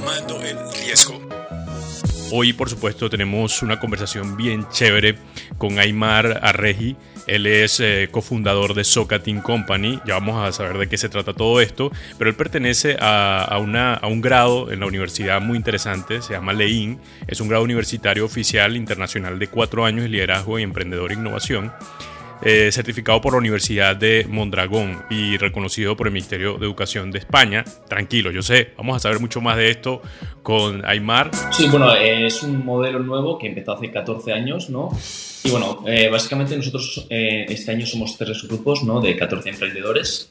Tomando el riesgo. Hoy, por supuesto, tenemos una conversación bien chévere con Aymar Arregi. Él es eh, cofundador de Socatin Company. Ya vamos a saber de qué se trata todo esto. Pero él pertenece a, una, a un grado en la universidad muy interesante. Se llama LEIN. Es un grado universitario oficial internacional de cuatro años de liderazgo y emprendedor e innovación. Eh, certificado por la Universidad de Mondragón y reconocido por el Ministerio de Educación de España. Tranquilo, yo sé, vamos a saber mucho más de esto con Aymar. Sí, bueno, es un modelo nuevo que empezó hace 14 años, ¿no? Y bueno, eh, básicamente nosotros eh, este año somos tres grupos, ¿no? De 14 emprendedores.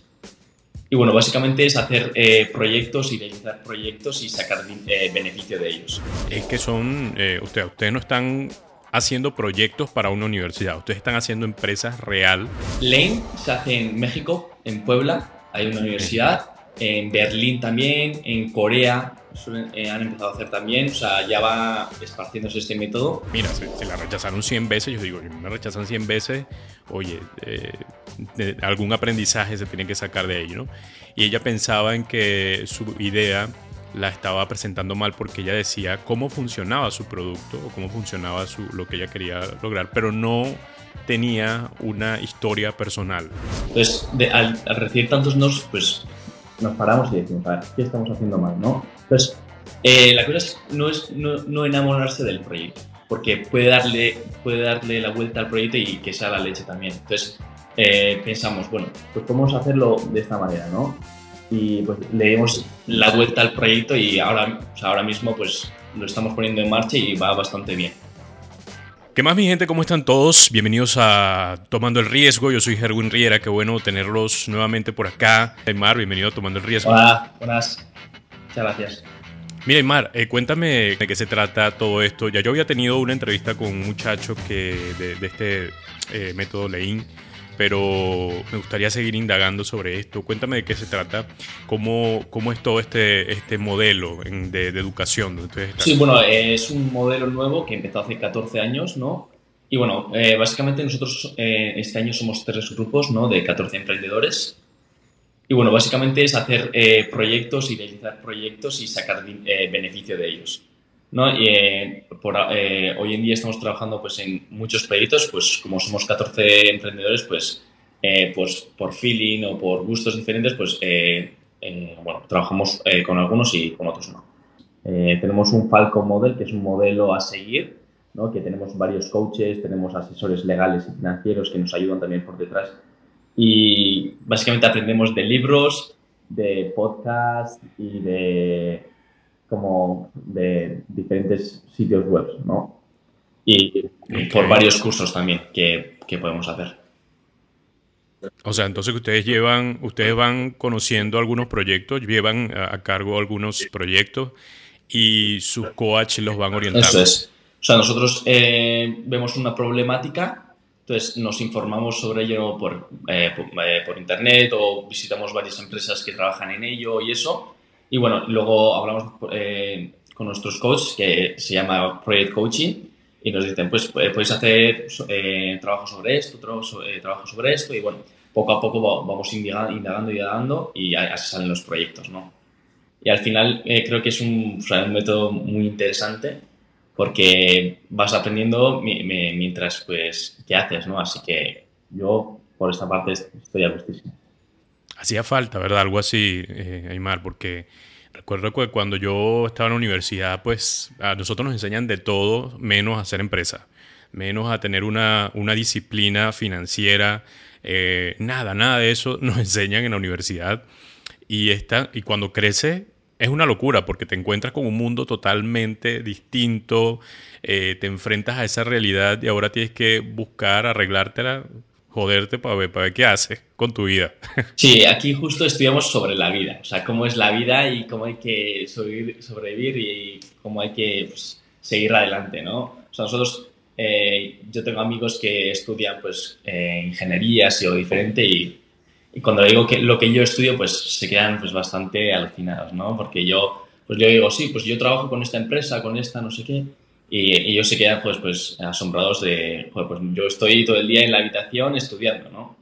Y bueno, básicamente es hacer proyectos y realizar proyectos y sacar beneficio de ellos. Es que son, ustedes, ustedes no están haciendo proyectos para una universidad, ustedes están haciendo empresas real. Lane se hace en México, en Puebla, hay una universidad, en Berlín también, en Corea eh, han empezado a hacer también, o sea, ya va esparciéndose este método. Mira, si, la rechazaron 100 veces, yo digo, me rechazan 100 veces, oye, eh, algún aprendizaje se tiene que sacar de ello, ¿no? Y ella pensaba en que su idea la estaba presentando mal porque ella decía cómo funcionaba su producto o cómo funcionaba su, lo que ella quería lograr, pero no tenía una historia personal. Entonces, al, recibir tantos nos, pues nos paramos y decimos, a ver, ¿qué estamos haciendo mal? ¿no? Entonces, eh, la cosa no es no, enamorarse del proyecto, porque puede darle, puede darle la vuelta al proyecto y que sea la leche también. Entonces, eh, pensamos, bueno, pues podemos hacerlo de esta manera, ¿no? Y pues le dimos la vuelta al proyecto y ahora, ahora mismo pues lo estamos poniendo en marcha y va bastante bien. ¿Qué más mi gente? ¿Cómo están todos? Bienvenidos a Tomando el Riesgo. Yo soy Gerwin Riera, qué bueno tenerlos nuevamente por acá. Aymar, bienvenido a Tomando el Riesgo. Hola, buenas. Muchas gracias. Mira, Aymar, eh, cuéntame de qué se trata todo esto. Ya yo había tenido una entrevista con un muchacho que de, este eh, método Lein pero me gustaría seguir indagando sobre esto. Cuéntame de qué se trata, cómo, cómo es todo este, este modelo de, educación. sí, bueno, es un modelo nuevo que empezó hace 14 años, ¿no? Y bueno, eh, básicamente nosotros eh, este año somos tres grupos, ¿no? De 14 emprendedores. Y bueno, básicamente es hacer eh, proyectos y realizar proyectos y sacar beneficio de ellos. ¿No? Y, eh, por, eh, hoy en día estamos trabajando pues, en muchos proyectos, pues como somos 14 emprendedores, pues, eh, pues por feeling o por gustos diferentes, pues bueno, trabajamos con algunos y con otros no. tenemos un Falcon Model, que es un modelo a seguir, ¿no? que tenemos varios coaches, tenemos asesores legales y financieros que nos ayudan también por detrás. Y básicamente aprendemos de libros, de podcasts y de como de diferentes sitios web, ¿no? Y por varios cursos también que, que, podemos hacer. O sea, entonces ustedes llevan, ustedes van conociendo algunos proyectos, llevan a cargo algunos proyectos y sus coaches los van orientando. Eso es. O sea, nosotros eh, vemos una problemática, entonces nos informamos sobre ello por, eh, por, eh, por, internet o visitamos varias empresas que trabajan en ello y eso. Y bueno, luego hablamos eh, con nuestros coaches, que se llama Project Coaching, y nos dicen, pues eh, podéis hacer eh, trabajo sobre esto, trabajo sobre esto, y bueno, poco a poco vamos indagando, y indagando, y así salen los proyectos, ¿no? Y al final creo que es un, un, método muy interesante porque vas aprendiendo mientras, pues, ¿qué haces, no? Así que yo, por esta parte, estoy a gustísimo. Hacía falta, ¿verdad? Algo así, eh, Aymar, porque recuerdo que cuando yo estaba en la universidad, pues a nosotros nos enseñan de todo menos a hacer empresa, menos a tener una, una disciplina financiera, eh, nada, nada de eso nos enseñan en la universidad. Y, esta, y cuando crece es una locura porque te encuentras con un mundo totalmente distinto, eh, te enfrentas a esa realidad y ahora tienes que buscar arreglártela joderte para ver, para ver qué haces con tu vida. Sí, aquí justo estudiamos sobre la vida, o sea, cómo es la vida y cómo hay que sobrevivir, y cómo hay que pues, seguir adelante, ¿no? O sea, nosotros, eh, yo tengo amigos que estudian pues eh, ingenierías o diferente y, y, cuando digo que lo que yo estudio, pues se quedan pues bastante alucinados, ¿no? Porque yo, pues yo digo, sí, pues yo trabajo con esta empresa, con esta, no sé qué, y, ellos se quedan pues, pues asombrados de, pues yo estoy todo el día en la habitación estudiando, ¿no?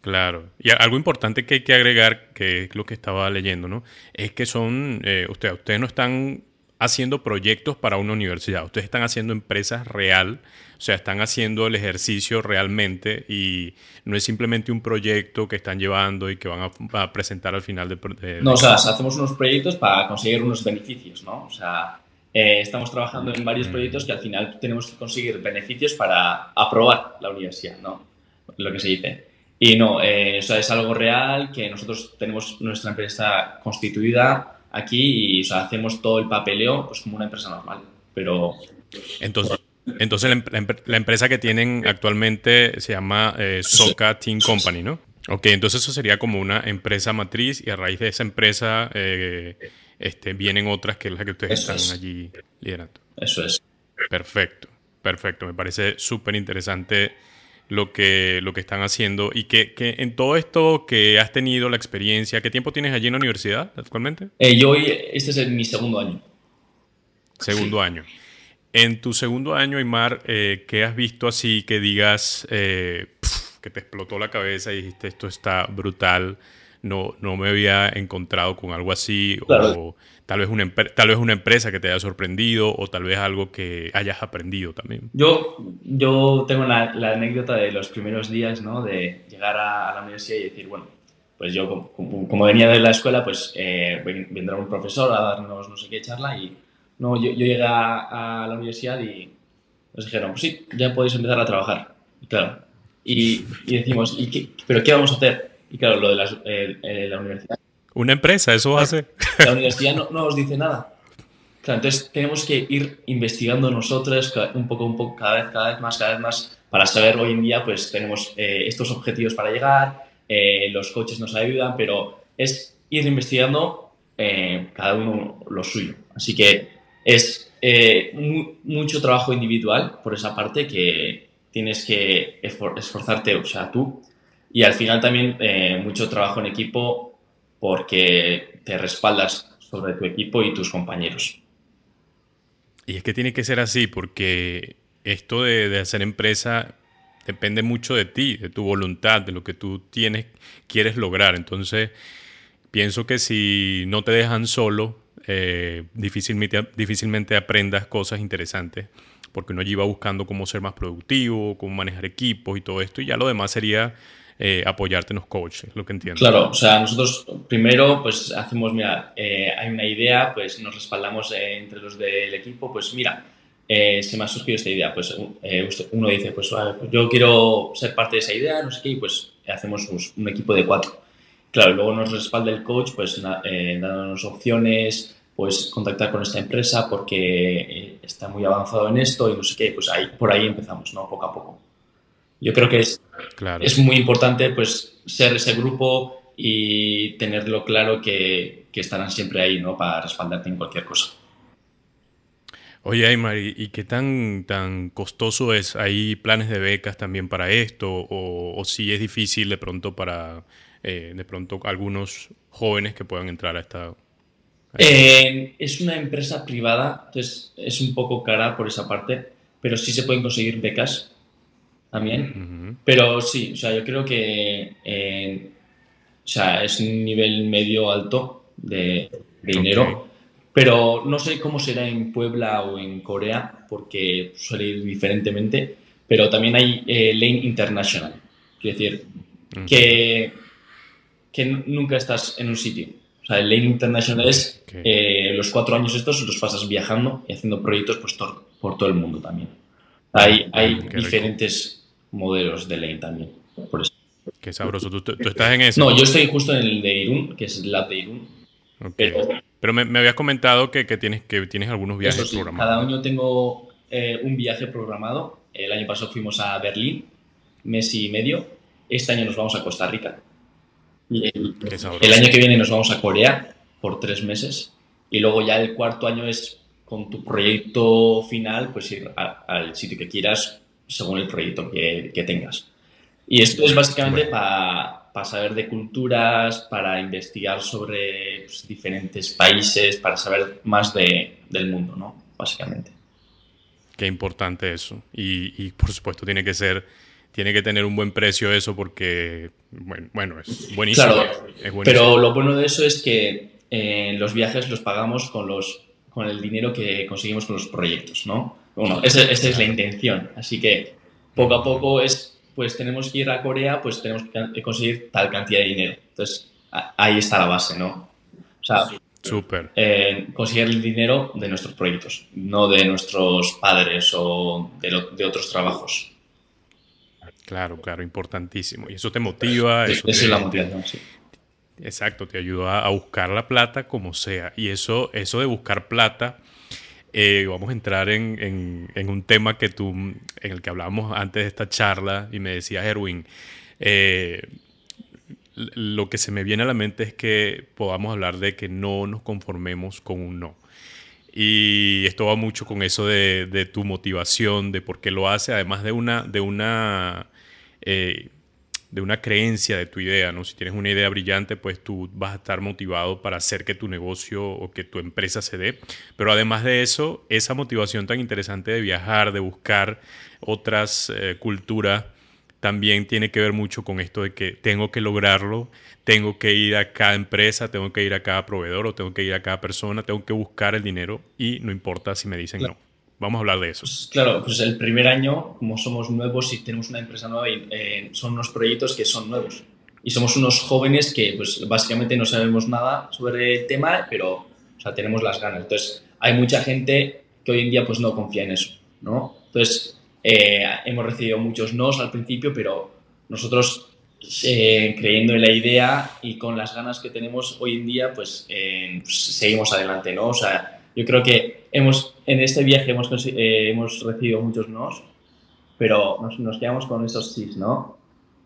Claro. Y algo importante que hay que agregar, que es lo que estaba leyendo, ¿no? Es que son, eh, usted, ustedes no están haciendo proyectos para una universidad, ustedes están haciendo empresas real, o sea, están haciendo el ejercicio realmente y no es simplemente un proyecto que están llevando y que van a, presentar al final de, No, o sea, hacemos unos proyectos para conseguir unos beneficios, ¿no? O sea, eh, estamos trabajando en varios proyectos que al final tenemos que conseguir beneficios para aprobar la universidad, ¿no? Lo que se dice. Y no, eh, o sea, es algo real que nosotros tenemos nuestra empresa constituida aquí y hacemos todo el papeleo pues como una empresa normal. Pero. Entonces. Entonces la, empresa que tienen actualmente se llama eh, Soca Team Company, ¿no? Ok, entonces eso sería como una empresa matriz y a raíz de esa empresa eh, este, vienen otras que es la que ustedes están allí liderando. Eso es. Perfecto, perfecto. Me parece súper interesante lo que, lo que están haciendo y que, que, en todo esto que has tenido la experiencia, ¿qué tiempo tienes allí en la universidad actualmente? Eh, yo hoy, este es mi segundo año. Segundo año. En tu segundo año, Aymar, eh, ¿qué has visto así que digas eh, que te explotó la cabeza y dijiste esto está brutal? No, no me había encontrado con algo así. O tal vez, una, tal vez una empresa que te haya sorprendido o tal vez algo que hayas aprendido también. Yo, yo tengo la, anécdota de los primeros días, ¿no? De llegar a, la universidad y decir, bueno, pues yo como, venía de la escuela, pues eh, vendrá un profesor a darnos no sé qué charla y no, yo, yo llegué a, la universidad y nos dijeron, pues sí, ya podéis empezar a trabajar. Y claro, y, decimos, ¿y qué, ¿pero qué vamos a hacer? Y claro, lo de la universidad una empresa, eso hace. La universidad no, no nos dice nada. Claro, entonces tenemos que ir investigando nosotros un poco, un poco, cada vez, cada vez más, cada vez más, para saber hoy en día, pues tenemos eh, estos objetivos para llegar, eh, los coches nos ayudan, pero es ir investigando eh, cada uno lo suyo. Así que es mucho trabajo individual por esa parte que tienes que esforzarte, o sea, tú, y al final también mucho trabajo en equipo porque te respaldas sobre tu equipo y tus compañeros. Y es que tiene que ser así, porque esto de, hacer empresa depende mucho de ti, de tu voluntad, de lo que tú tienes, quieres lograr. Entonces, pienso que si no te dejan solo, eh, difícilmente, difícilmente aprendas cosas interesantes, porque uno allí va buscando cómo ser más productivo, cómo manejar equipos y todo esto, y ya lo demás sería eh, apoyarte en los coaches, lo que entiendo. Claro, o sea, nosotros primero pues hacemos, mira, eh, hay una idea, pues nos respaldamos eh, entre los del equipo, pues mira, se me ha surgido esta idea, pues uno dice, pues, pues yo quiero ser parte de esa idea, no sé qué, y pues hacemos un, equipo de cuatro. Claro, luego nos respalda el coach, pues dándonos opciones, pues contactar con esta empresa porque está muy avanzado en esto y no sé qué, pues ahí, por ahí empezamos, ¿no? Poco a poco. Yo creo que es, es muy importante pues ser ese grupo y tenerlo claro que, que, estarán siempre ahí ¿no? para respaldarte en cualquier cosa. Oye, Aymar, ¿y qué tan, tan costoso es? ¿Hay planes de becas también para esto? ¿O, si es difícil de pronto para eh, de pronto algunos jóvenes que puedan entrar a esta... Eh, es una empresa privada, entonces es un poco cara por esa parte, pero sí se pueden conseguir becas también. Pero sí, o sea, yo creo que eh, o sea, es un nivel medio alto de, dinero. Pero no sé cómo será en Puebla o en Corea, porque suele ir diferentemente. Pero también hay eh, Lane International. Quiere decir que, que nunca estás en un sitio. O sea, el Lane International es eh, los cuatro años estos los pasas viajando y haciendo proyectos pues, por todo el mundo también. Hay, hay diferentes modelos de Lane también. Por eso. Qué sabroso. ¿Tú, estás en eso? No, yo estoy justo en el de Irún, que es el lab de Irún. Pero, me, habías comentado que, tienes, que tienes algunos viajes programados. Cada año tengo eh, un viaje programado. El año pasado fuimos a Berlín, mes y medio. Este año nos vamos a Costa Rica. el, año que viene nos vamos a Corea por tres meses. Y luego ya el cuarto año es con tu proyecto final, pues ir al sitio que quieras según el proyecto que, que tengas. Y esto es básicamente para saber de culturas, para investigar sobre pues, diferentes países, para saber más de, del mundo, ¿no? Básicamente. Qué importante eso. Y, y, por supuesto tiene que ser tiene que tener un buen precio eso porque, bueno, bueno es buenísimo. Claro, pero lo bueno de eso es que eh, los viajes los pagamos con, los, con el dinero que conseguimos con los proyectos, ¿no? Bueno, esa, esa es la intención. Así que poco a poco es, pues tenemos que ir a Corea, pues tenemos que conseguir tal cantidad de dinero. Entonces, ahí está la base, ¿no? O sea, Súper. Eh, conseguir el dinero de nuestros proyectos, no de nuestros padres o de, de otros trabajos. Claro, claro, importantísimo. Y eso te motiva. eso esa es la motivación, sí. Exacto, te ayuda a buscar la plata como sea. Y eso, eso de buscar plata, eh, vamos a entrar en, un tema que tú, en el que hablábamos antes de esta charla y me decías, Erwin, eh, lo que se me viene a la mente es que podamos hablar de que no nos conformemos con un no. Y esto va mucho con eso de, tu motivación, de por qué lo hace, además de una, de una eh, de una creencia de tu idea, ¿no? Si tienes una idea brillante, pues tú vas a estar motivado para hacer que tu negocio o que tu empresa se dé. Pero además de eso, esa motivación tan interesante de viajar, de buscar otras eh, culturas, también tiene que ver mucho con esto de que tengo que lograrlo, tengo que ir a cada empresa, tengo que ir a cada proveedor o tengo que ir a cada persona, tengo que buscar el dinero y no importa si me dicen no. Vamos a hablar de eso. Pues, claro, pues el primer año, como somos nuevos y tenemos una empresa nueva, eh, son unos proyectos que son nuevos. Y somos unos jóvenes que, pues, básicamente no sabemos nada sobre el tema, pero, o sea, tenemos las ganas. Entonces, hay mucha gente que hoy en día, pues, no confía en eso, ¿no? Entonces, eh, hemos recibido muchos nos al principio, pero nosotros, eh, creyendo en la idea y con las ganas que tenemos hoy en día, pues, pues seguimos adelante, ¿no? O sea, yo creo que hemos, en este viaje hemos, eh, hemos recibido muchos nos, pero nos, nos quedamos con esos sí, ¿no?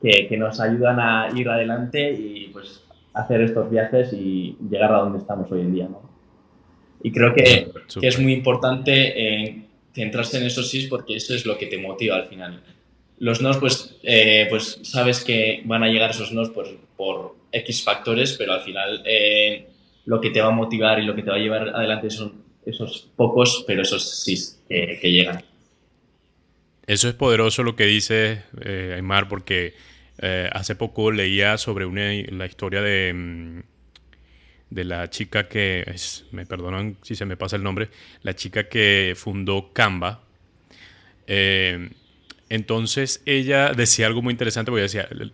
Que, que, nos ayudan a ir adelante y pues hacer estos viajes y llegar a donde estamos hoy en día, ¿no? Y creo que, que es muy importante eh, centrarse en esos sí porque eso es lo que te motiva al final. Los nos, pues, eh, pues sabes que van a llegar esos nos por, por X factores, pero al final lo que te va a motivar y lo que te va a llevar adelante son esos pocos, pero esos sí que, llegan. Eso es poderoso lo que dice eh, Aymar, porque eh, hace poco leía sobre una, la historia de, mm, de la chica que, me perdonan si se me pasa el nombre, la chica que fundó Canva. Eh, entonces ella decía algo muy interesante, porque decía, el,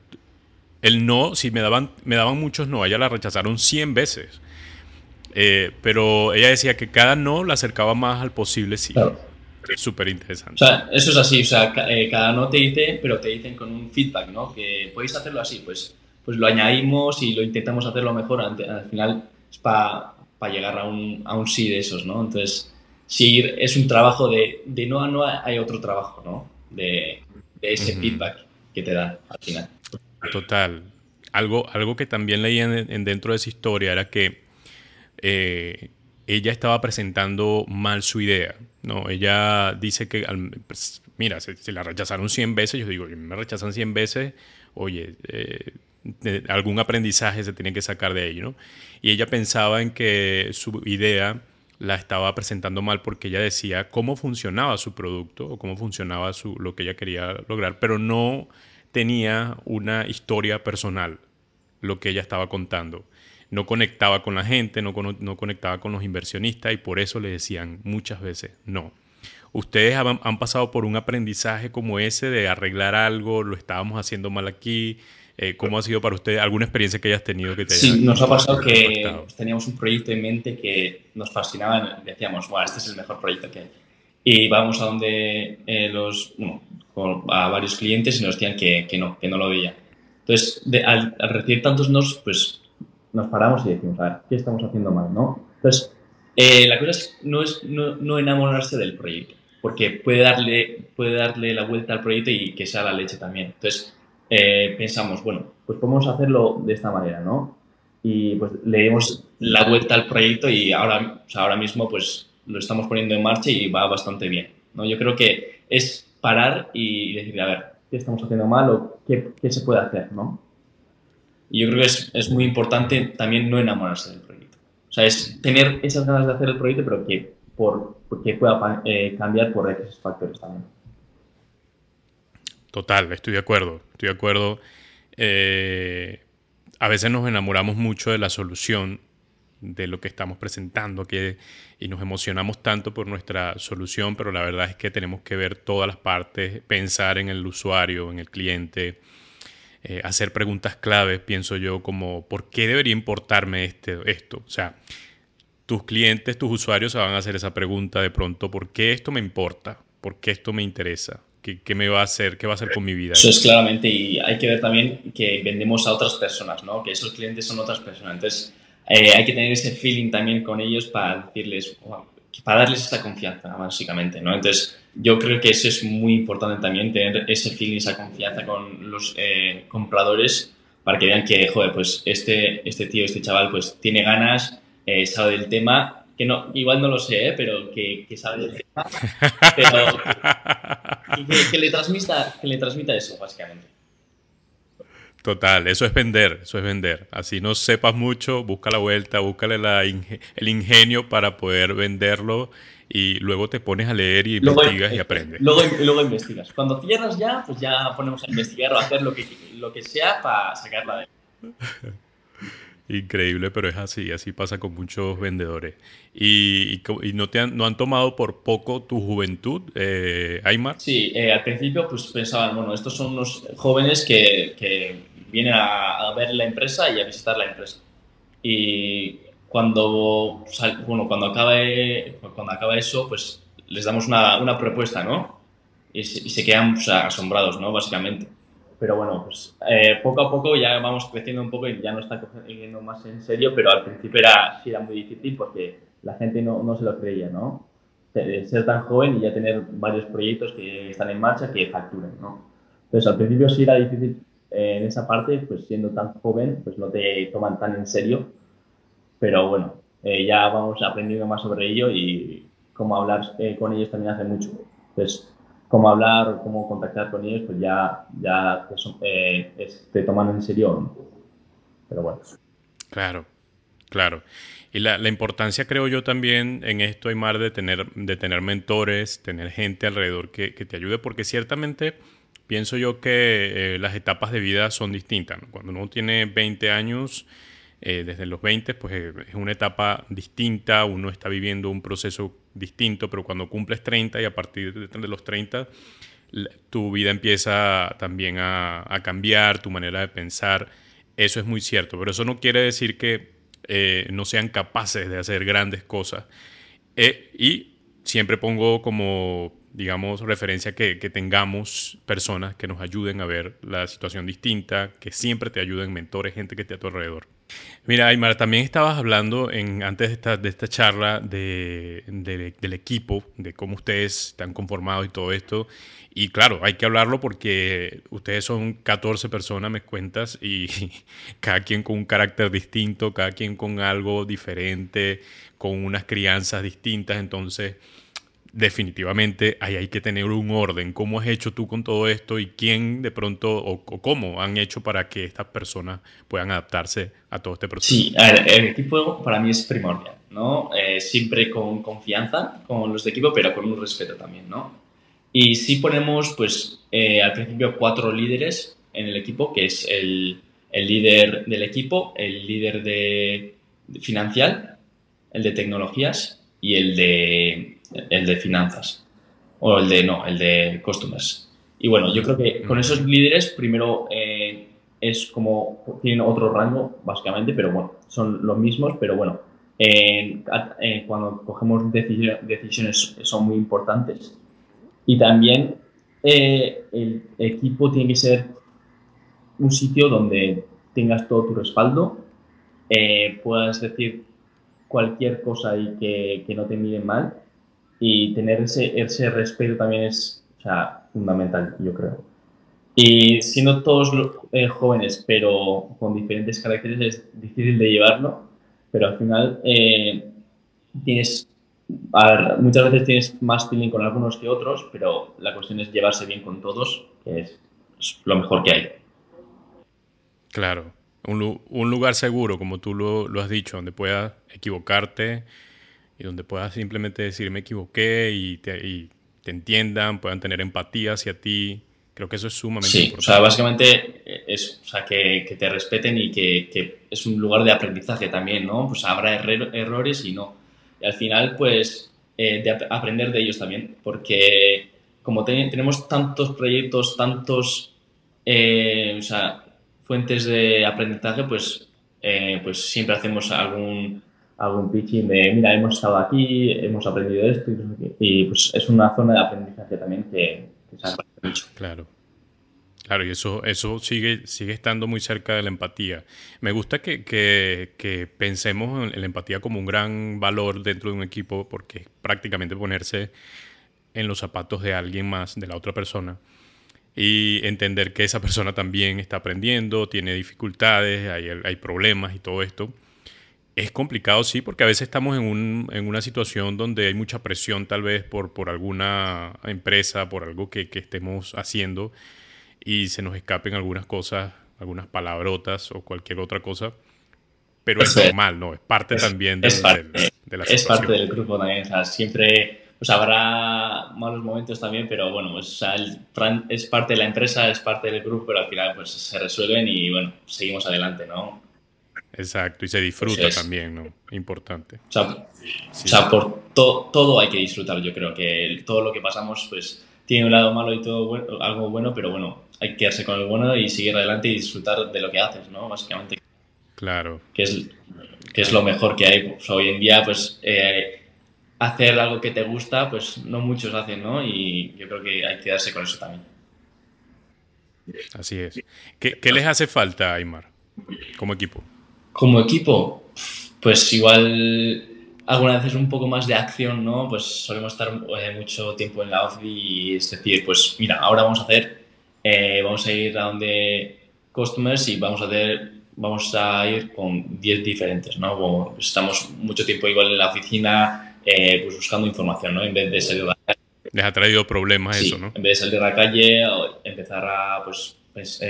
el, no, si me daban, me daban muchos no, ella la rechazaron 100 veces. Eh, pero ella decía que cada no la acercaba más al posible sí. Súper interesante. O sea, eso es así, o sea, eh, cada no te dice, pero te dicen con un feedback, ¿no? Que podéis hacerlo así, pues, pues lo añadimos y lo intentamos hacerlo mejor. Al final es para llegar a un, a un sí de esos, ¿no? Entonces, sí, es un trabajo de, de no a no hay otro trabajo, ¿no? De, de ese feedback que te da al final. Total. Algo, algo que también leí en, dentro de esa historia era que eh, ella estaba presentando mal su idea. ¿no? Ella dice que, pues, mira, si, la rechazaron 100 veces, yo digo, me rechazan 100 veces, oye, eh, algún aprendizaje se tiene que sacar de ello. ¿no? Y ella pensaba en que su idea la estaba presentando mal porque ella decía cómo funcionaba su producto o cómo funcionaba su, lo que ella quería lograr, pero no tenía una historia personal lo que ella estaba contando no conectaba con la gente, no, no conectaba con los inversionistas y por eso le decían muchas veces no. ¿Ustedes han, pasado por un aprendizaje como ese de arreglar algo? ¿Lo estábamos haciendo mal aquí? Eh, ¿Cómo ha sido para usted alguna experiencia que hayas tenido que te Sí, nos ha pasado que teníamos un proyecto en mente que nos fascinaba. Decíamos, bueno, este es el mejor proyecto que hay. Y vamos a donde eh, los, a varios clientes y nos decían que, que, no, que no lo veían. Entonces, al, al, recibir tantos nos, pues nos paramos y decimos, a ver, ¿qué estamos haciendo mal? ¿no? Entonces, eh, la cosa es no, es no, enamorarse del proyecto, porque puede darle, puede darle la vuelta al proyecto y que sea la leche también. Entonces, eh, pensamos, bueno, pues podemos hacerlo de esta manera, ¿no? Y pues le dimos la vuelta al proyecto y ahora, ahora mismo pues lo estamos poniendo en marcha y va bastante bien, ¿no? Yo creo que es parar y decir, a ver, ¿qué estamos haciendo mal o qué, qué se puede hacer, ¿no? Y yo creo que es, es, muy importante también no enamorarse del proyecto. O sea, es tener esas ganas de hacer el proyecto, pero que, por, que pueda eh, cambiar por X factores también. Total, estoy de acuerdo, estoy de acuerdo. Eh, a veces nos enamoramos mucho de la solución de lo que estamos presentando que, y nos emocionamos tanto por nuestra solución, pero la verdad es que tenemos que ver todas las partes, pensar en el usuario, en el cliente, eh, hacer preguntas claves, pienso yo, como ¿por qué debería importarme este, esto? O sea, tus clientes, tus usuarios se van a hacer esa pregunta de pronto, ¿por qué esto me importa? ¿Por qué esto me interesa? ¿Qué, ¿Qué, me va a hacer? ¿Qué va a hacer con mi vida? Eso es claramente, y hay que ver también que vendemos a otras personas, ¿no? Que esos clientes son otras personas. Entonces, eh, hay que tener ese feeling también con ellos para decirles, para darles esa confianza, básicamente, ¿no? Entonces, yo creo que eso es muy importante también, tener ese feeling, esa confianza con los eh, compradores para que vean que, joder, pues este, este tío, este chaval, pues tiene ganas, eh, sabe del tema, que no, igual no lo sé, ¿eh? pero que, que, sabe del tema, pero que, que, le transmita, que le transmita eso, básicamente. Total, eso es vender, eso es vender. Así no sepas mucho, busca la vuelta, búscale la el ingenio para poder venderlo y luego te pones a leer y luego, investigas y eh, aprendes. Luego, luego investigas. Cuando cierras ya, pues ya ponemos a investigar o a hacer lo que, lo que sea para sacarla de Increíble, pero es así, así pasa con muchos vendedores. ¿Y, y, no, te han, no han tomado por poco tu juventud, eh, Aymar? Sí, eh, al principio pues pensaban, bueno, estos son unos jóvenes que, que vienen a, a, ver la empresa y a visitar la empresa. Y cuando, bueno, cuando, acabe, cuando acaba eso, pues les damos una, una propuesta, ¿no? Y se, y se quedan pues, asombrados, ¿no? Básicamente. Pero bueno, pues eh, poco a poco ya vamos creciendo un poco y ya no está cogiendo más en serio, pero al principio era, sí era muy difícil porque la gente no, no se lo creía, ¿no? Ser tan joven y ya tener varios proyectos que están en marcha que facturen, ¿no? Entonces al principio sí era difícil en esa parte, pues siendo tan joven, pues no te toman tan en serio, pero bueno, eh, ya vamos aprendiendo más sobre ello y cómo hablar eh, con ellos también hace mucho. Entonces, cómo hablar, cómo contactar con ellos, pues ya, ya te, eh, te toman en serio. Pero bueno. Claro, claro. Y la, la, importancia, creo yo, también en esto, Aymar, de tener, de tener mentores, tener gente alrededor que, que te ayude, porque ciertamente pienso yo que eh, las etapas de vida son distintas. Cuando uno tiene 20 años, eh, desde los 20, pues eh, es una etapa distinta, uno está viviendo un proceso distinto, pero cuando cumples 30 y a partir de los 30, tu vida empieza también a, cambiar, tu manera de pensar, eso es muy cierto, pero eso no quiere decir que no sean capaces de hacer grandes cosas. Y siempre pongo como digamos, referencia que, que, tengamos personas que nos ayuden a ver la situación distinta, que siempre te ayuden mentores, gente que esté a tu alrededor. Mira, Aymar, también estabas hablando en, antes de esta, de esta charla de, de, del equipo, de cómo ustedes están conformados y todo esto. Y claro, hay que hablarlo porque ustedes son 14 personas, me cuentas, y cada quien con un carácter distinto, cada quien con algo diferente, con unas crianzas distintas. Entonces, definitivamente ahí hay que tener un orden. ¿Cómo has hecho tú con todo esto y quién de pronto o, o cómo han hecho para que estas personas puedan adaptarse a todo este proceso? Sí, el equipo para mí es primordial, ¿no? Eh, siempre con confianza con los de equipo, pero con un respeto también, ¿no? Y sí ponemos, pues, eh, al principio cuatro líderes en el equipo, que es el, el líder del equipo, el líder de, de financial, el de tecnologías y el de el de finanzas. O el de, no, el de customers. Y bueno, yo creo que con esos líderes, primero eh, es como, tienen otro rango, básicamente, pero bueno, son los mismos, pero bueno, eh, eh, cuando cogemos decisiones son muy importantes. Y también el equipo tiene que ser un sitio donde tengas todo tu respaldo, puedas decir cualquier cosa y que, que no te miren mal y tener ese, ese respeto también es o sea, fundamental, yo creo. Y siendo todos eh, jóvenes, pero con diferentes caracteres, es difícil de llevarlo, pero al final eh, tienes, a ver, muchas veces tienes más feeling con algunos que otros, pero la cuestión es llevarse bien con todos, que es, es lo mejor que hay. Claro, un, un lugar seguro, como tú lo, lo has dicho, donde puedas equivocarte, y donde puedas simplemente decir me equivoqué y te, y te entiendan, puedan tener empatía hacia ti, Creo que eso es sumamente sí, importante. O sea, básicamente es o sea, que, te respeten y que, es un lugar de aprendizaje también, ¿no? Pues habrá errores y no. Y al final, pues, eh, de aprender de ellos también, porque como tenemos tantos proyectos, tantos, eh, o sea, fuentes de aprendizaje, pues, eh, pues siempre hacemos algún, algún pitching de, mira, hemos estado aquí, hemos aprendido esto, y, pues es una zona de aprendizaje también que, que se mucho. Claro. Claro, y eso, eso sigue, sigue estando muy cerca de la empatía. Me gusta que, que, pensemos en la empatía como un gran valor dentro de un equipo, porque es prácticamente ponerse en los zapatos de alguien más, de la otra persona, y entender que esa persona también está aprendiendo, tiene dificultades, hay, hay problemas y todo esto. Es complicado, sí, porque a veces estamos en, un, en una situación donde hay mucha presión tal vez por, por alguna empresa, por algo que, que estemos haciendo y se nos escapen algunas cosas, algunas palabrotas o cualquier otra cosa. Pero es normal, ¿no? Es parte también de, la Es parte del grupo también. O sea, siempre pues habrá malos momentos también, pero bueno, pues, es parte de la empresa, es parte del grupo, pero al final pues se resuelven y bueno, seguimos adelante, ¿no? Exacto, y se disfruta también, ¿no? Importante. O sea, por todo hay que disfrutar, yo creo que todo lo que pasamos pues tiene un lado malo y todo bueno, algo bueno, pero bueno, hay que quedarse con el bueno y seguir adelante y disfrutar de lo que haces, ¿no? Básicamente. Claro. Que es, que es lo mejor que hay. Pues, hoy en día, pues, eh, hacer algo que te gusta, pues no muchos hacen, ¿no? Y yo creo que hay que quedarse con eso también. Así es. ¿Qué, qué les hace falta, Aymar, como equipo? Como equipo, pues igual algunas veces un poco más de acción, ¿no? Pues solemos estar eh, mucho tiempo en la OFI y es decir, pues mira, ahora vamos a hacer, eh, vamos a ir a donde customers y vamos a hacer, vamos a ir con 10 diferentes, ¿no? Como estamos mucho tiempo igual en la oficina, eh, pues buscando información, ¿no? En vez de salir a la calle. Les ha traído problemas eso, ¿no? En vez de salir a la calle, empezar a, pues, pues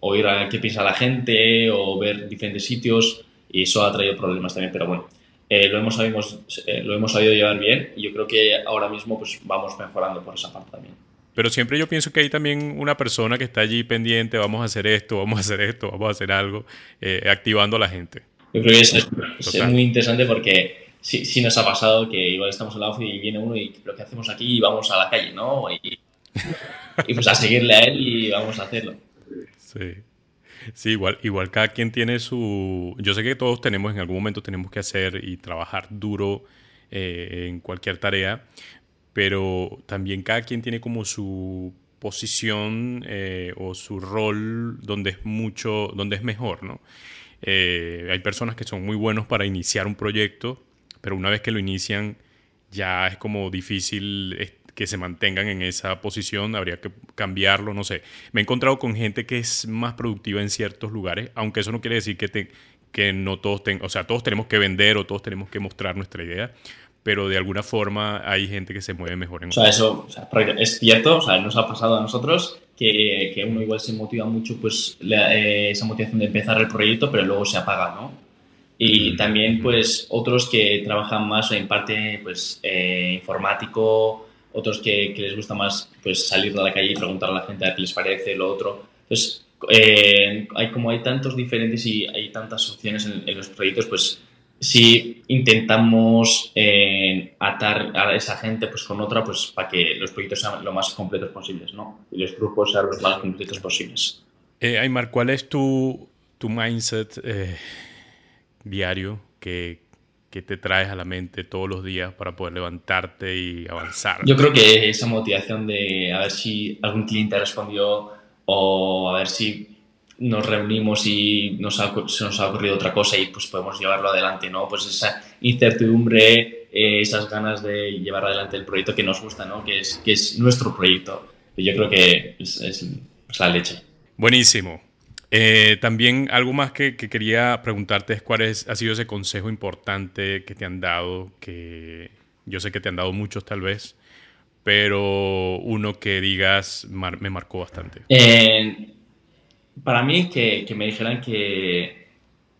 oír a qué piensa la gente o ver diferentes sitios y eso ha traído problemas también, pero bueno eh, lo, hemos sabido, eh, lo hemos sabido llevar bien y yo creo que ahora mismo pues vamos mejorando por esa parte también. Pero siempre yo pienso que hay también una persona que está allí pendiente, vamos a hacer esto, vamos a hacer esto, vamos a hacer algo, eh, activando a la gente. Yo creo que es, es, muy interesante porque sí, sí, nos ha pasado que igual estamos en la oficina y viene uno y lo que hacemos aquí y vamos a la calle, ¿no? Y, y pues a seguirle a él y vamos a hacerlo. Sí. Sí, igual, igual cada quien tiene su... Yo sé que todos tenemos, en algún momento tenemos que hacer y trabajar duro eh, en cualquier tarea, pero también cada quien tiene como su posición eh, o su rol donde es mucho, donde es mejor, ¿no? Eh, hay personas que son muy buenos para iniciar un proyecto, pero una vez que lo inician ya es como difícil que se mantengan en esa posición, habría que cambiarlo, no sé. Me he encontrado con gente que es más productiva en ciertos lugares, aunque eso no quiere decir que, te, que no todos tengan, o sea, todos tenemos que vender o todos tenemos que mostrar nuestra idea, pero de alguna forma hay gente que se mueve mejor en O sea, eso es cierto, o sea, nos ha pasado a nosotros que, que uno igual se motiva mucho, pues eh, esa motivación de empezar el proyecto, pero luego se apaga, ¿no? Y también, pues, otros que trabajan más en parte, pues, eh, informático, otros que, les gusta más pues, salir a la calle y preguntar a la gente a qué les parece, lo otro. Entonces, eh, hay, como hay tantos diferentes y hay tantas opciones en, los proyectos, pues si intentamos eh, atar a esa gente pues con otra pues para que los proyectos sean lo más completos posibles, ¿no? Y los grupos sean los más completos posibles. Eh, Aymar, ¿cuál es tu, tu mindset eh, diario que, que te traes a la mente todos los días para poder levantarte y avanzar? Yo creo que esa motivación de a ver si algún cliente respondió o a ver si nos reunimos y nos ha, se nos ha ocurrido otra cosa y pues podemos llevarlo adelante, ¿no? Pues esa incertidumbre, eh, esas ganas de llevar adelante el proyecto que nos gusta, ¿no? Que es, que es nuestro proyecto. Yo creo que es, es la leche. Buenísimo. Eh, también algo más que, quería preguntarte es cuál es, ha sido ese consejo importante que te han dado, que yo sé que te han dado muchos tal vez, pero uno que digas me marcó bastante. Eh, para mí que, que, me dijeran que,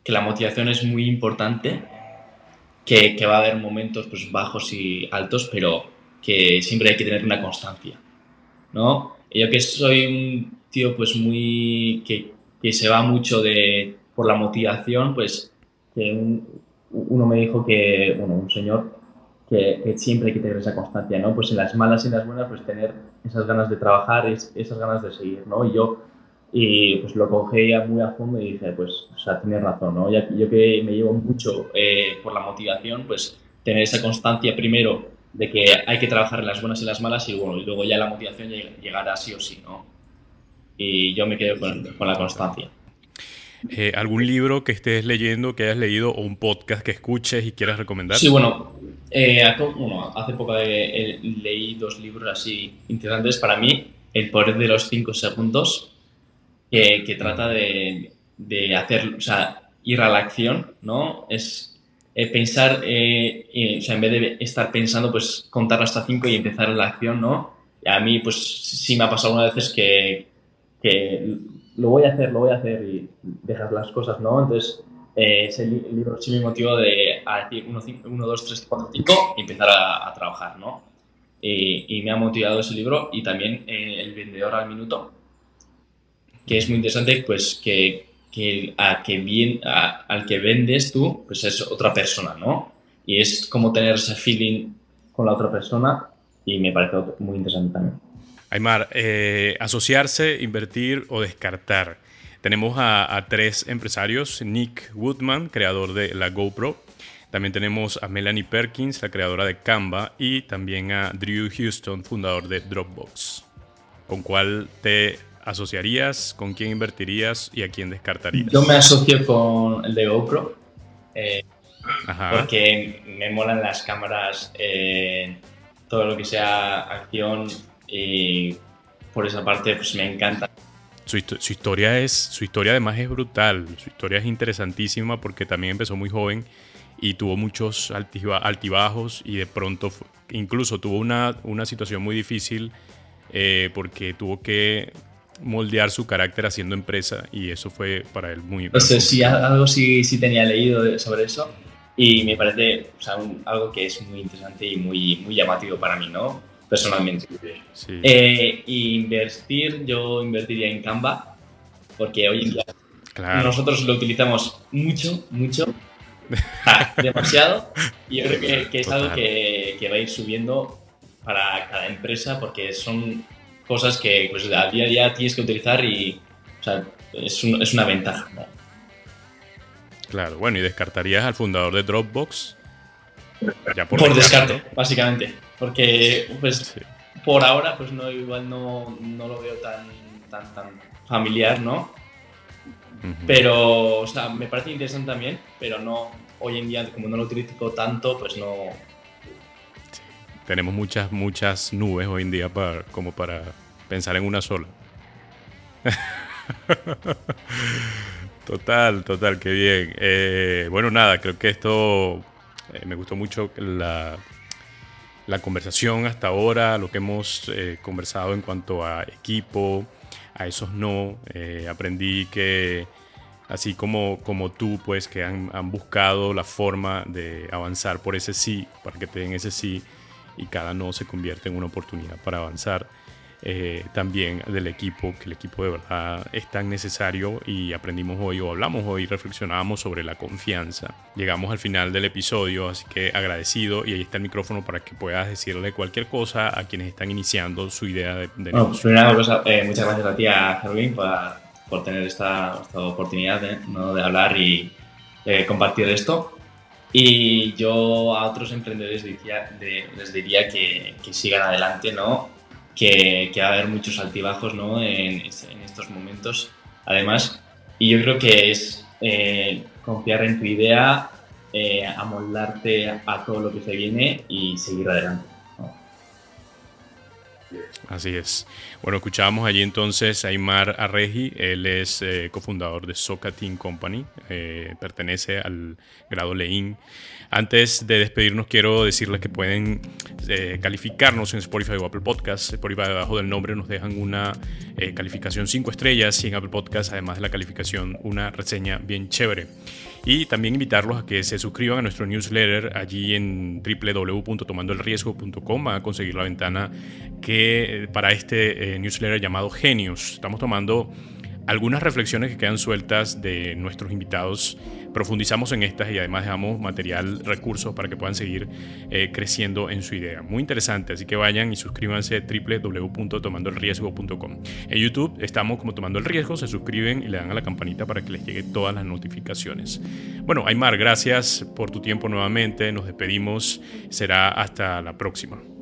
que, la motivación es muy importante, que, que, va a haber momentos pues, bajos y altos, pero que siempre hay que tener una constancia, ¿no? Yo que soy un tío pues muy... que, que se va mucho de, por la motivación, pues uno me dijo que, bueno, un señor, que, siempre hay que tener esa constancia, ¿no? Pues en las malas y en las buenas, pues tener esas ganas de trabajar, esas ganas de seguir, ¿no? Y yo y pues lo cogí muy a fondo y dije, pues, o sea, tienes razón, ¿no? Yo que me llevo mucho eh, por la motivación, pues tener esa constancia primero de que hay que trabajar en las buenas y las malas y y luego ya la motivación llegará sí o sí, ¿no? Y yo me quedo con, con la constancia. Eh, ¿Algún libro que estés leyendo, que hayas leído o un podcast que escuches y quieras recomendar? Sí, bueno, eh, hace poco leí dos libros así interesantes para mí. El poder de los cinco segundos que, trata de, de, hacer, o sea, ir a la acción, ¿no? Es eh, pensar, eh, o sea, en vez de estar pensando, pues contar hasta cinco y empezar la acción, ¿no? A mí, pues sí me ha pasado algunas veces que, que lo voy a hacer, lo voy a hacer y dejar las cosas, ¿no? Entonces, eh, ese libro sí me motivó de a decir 1, 2, 3, 4, 5 y empezar a, a trabajar, ¿no? Y, y, me ha motivado ese libro y también El vendedor al minuto, que es muy interesante, pues que, que, a que bien, al que vendes tú, pues es otra persona, ¿no? Y es como tener ese feeling con la otra persona y me parece muy interesante también. Aymar, eh, asociarse, invertir o descartar. Tenemos a, a, tres empresarios, Nick Woodman, creador de la GoPro, también tenemos a Melanie Perkins, la creadora de Canva, y también a Drew Houston, fundador de Dropbox. ¿Con cuál te asociarías? ¿Con quién invertirías y a quién descartarías? Yo me asocio con el de GoPro. Eh, porque me molan las cámaras, eh, todo lo que sea acción y por esa parte pues me encanta. Su, historia es, su historia además es brutal, su historia es interesantísima porque también empezó muy joven y tuvo muchos altibajos y de pronto incluso tuvo una, una situación muy difícil eh, porque tuvo que moldear su carácter haciendo empresa y eso fue para él muy... No sé, sí, algo sí, sí tenía leído sobre eso y me parece o sea, algo que es muy interesante y muy, muy llamativo para mí, ¿no? Personalmente. Sí. Eh, invertir, yo invertiría en Canva porque hoy en día nosotros lo utilizamos mucho, mucho, demasiado y yo creo que, es algo que, que va a ir subiendo para cada empresa porque son cosas que pues, al día a día tienes que utilizar y o sea, es, es, una ventaja. Claro, bueno, y descartarías al fundador de Dropbox. Ya por, descarte, básicamente. Porque, pues, por ahora, pues no, igual no, no lo veo tan, tan, tan familiar, ¿no? Pero, o sea, me parece interesante también, pero no, hoy en día, como no lo utilizo tanto, pues no, tenemos muchas, muchas nubes hoy en día para, como para pensar en una sola. total, total, qué bien. Eh, bueno, nada, creo que esto eh, me gustó mucho la, la, conversación hasta ahora, lo que hemos eh, conversado en cuanto a equipo, a esos no. aprendí que así como, como tú, pues que han, han buscado la forma de avanzar por ese sí, para que te den ese sí y cada no se convierte en una oportunidad para avanzar. Eh, también del equipo, que el equipo de verdad es tan necesario y aprendimos hoy o hablamos hoy, reflexionamos sobre la confianza. Llegamos al final del episodio, así que agradecido y ahí está el micrófono para que puedas decirle cualquier cosa a quienes están iniciando su idea de, de bueno, primero, pues, eh, muchas gracias a ti, a Herwin, por, por tener esta, esta oportunidad de, ¿no? de hablar y eh, compartir esto. Y yo a otros emprendedores les diría que, que sigan adelante, ¿no? Que, que, va a haber muchos altibajos ¿no? en, en, estos momentos, además. Y yo creo que es eh, confiar en tu idea, eh, amoldarte a todo lo que se viene y seguir adelante. Así es. Bueno, escuchábamos allí entonces a Aymar Arregi, él es eh, cofundador de Soca Company, eh, pertenece al grado Lein. Antes de despedirnos, quiero decirles que pueden eh, calificarnos en Spotify o Apple Podcasts. Ahí debajo del nombre nos dejan una calificación 5 estrellas y en Apple Podcasts, además de la calificación, una reseña bien chévere. Y también invitarlos a que se suscriban a nuestro newsletter allí en www.tomandoelriesgo.com. A conseguir la ventana que para este newsletter llamado Genius. Estamos tomando algunas reflexiones que quedan sueltas de nuestros invitados. Profundizamos en estas y además dejamos material, recursos para que puedan seguir eh, creciendo en su idea. Muy interesante, así que vayan y suscríbanse www.tomandoelriesgo.com. En YouTube estamos como Tomando el Riesgo, se suscriben y le dan a la campanita para que les llegue todas las notificaciones. Bueno, Aymar, gracias por tu tiempo nuevamente, nos despedimos, será hasta la próxima.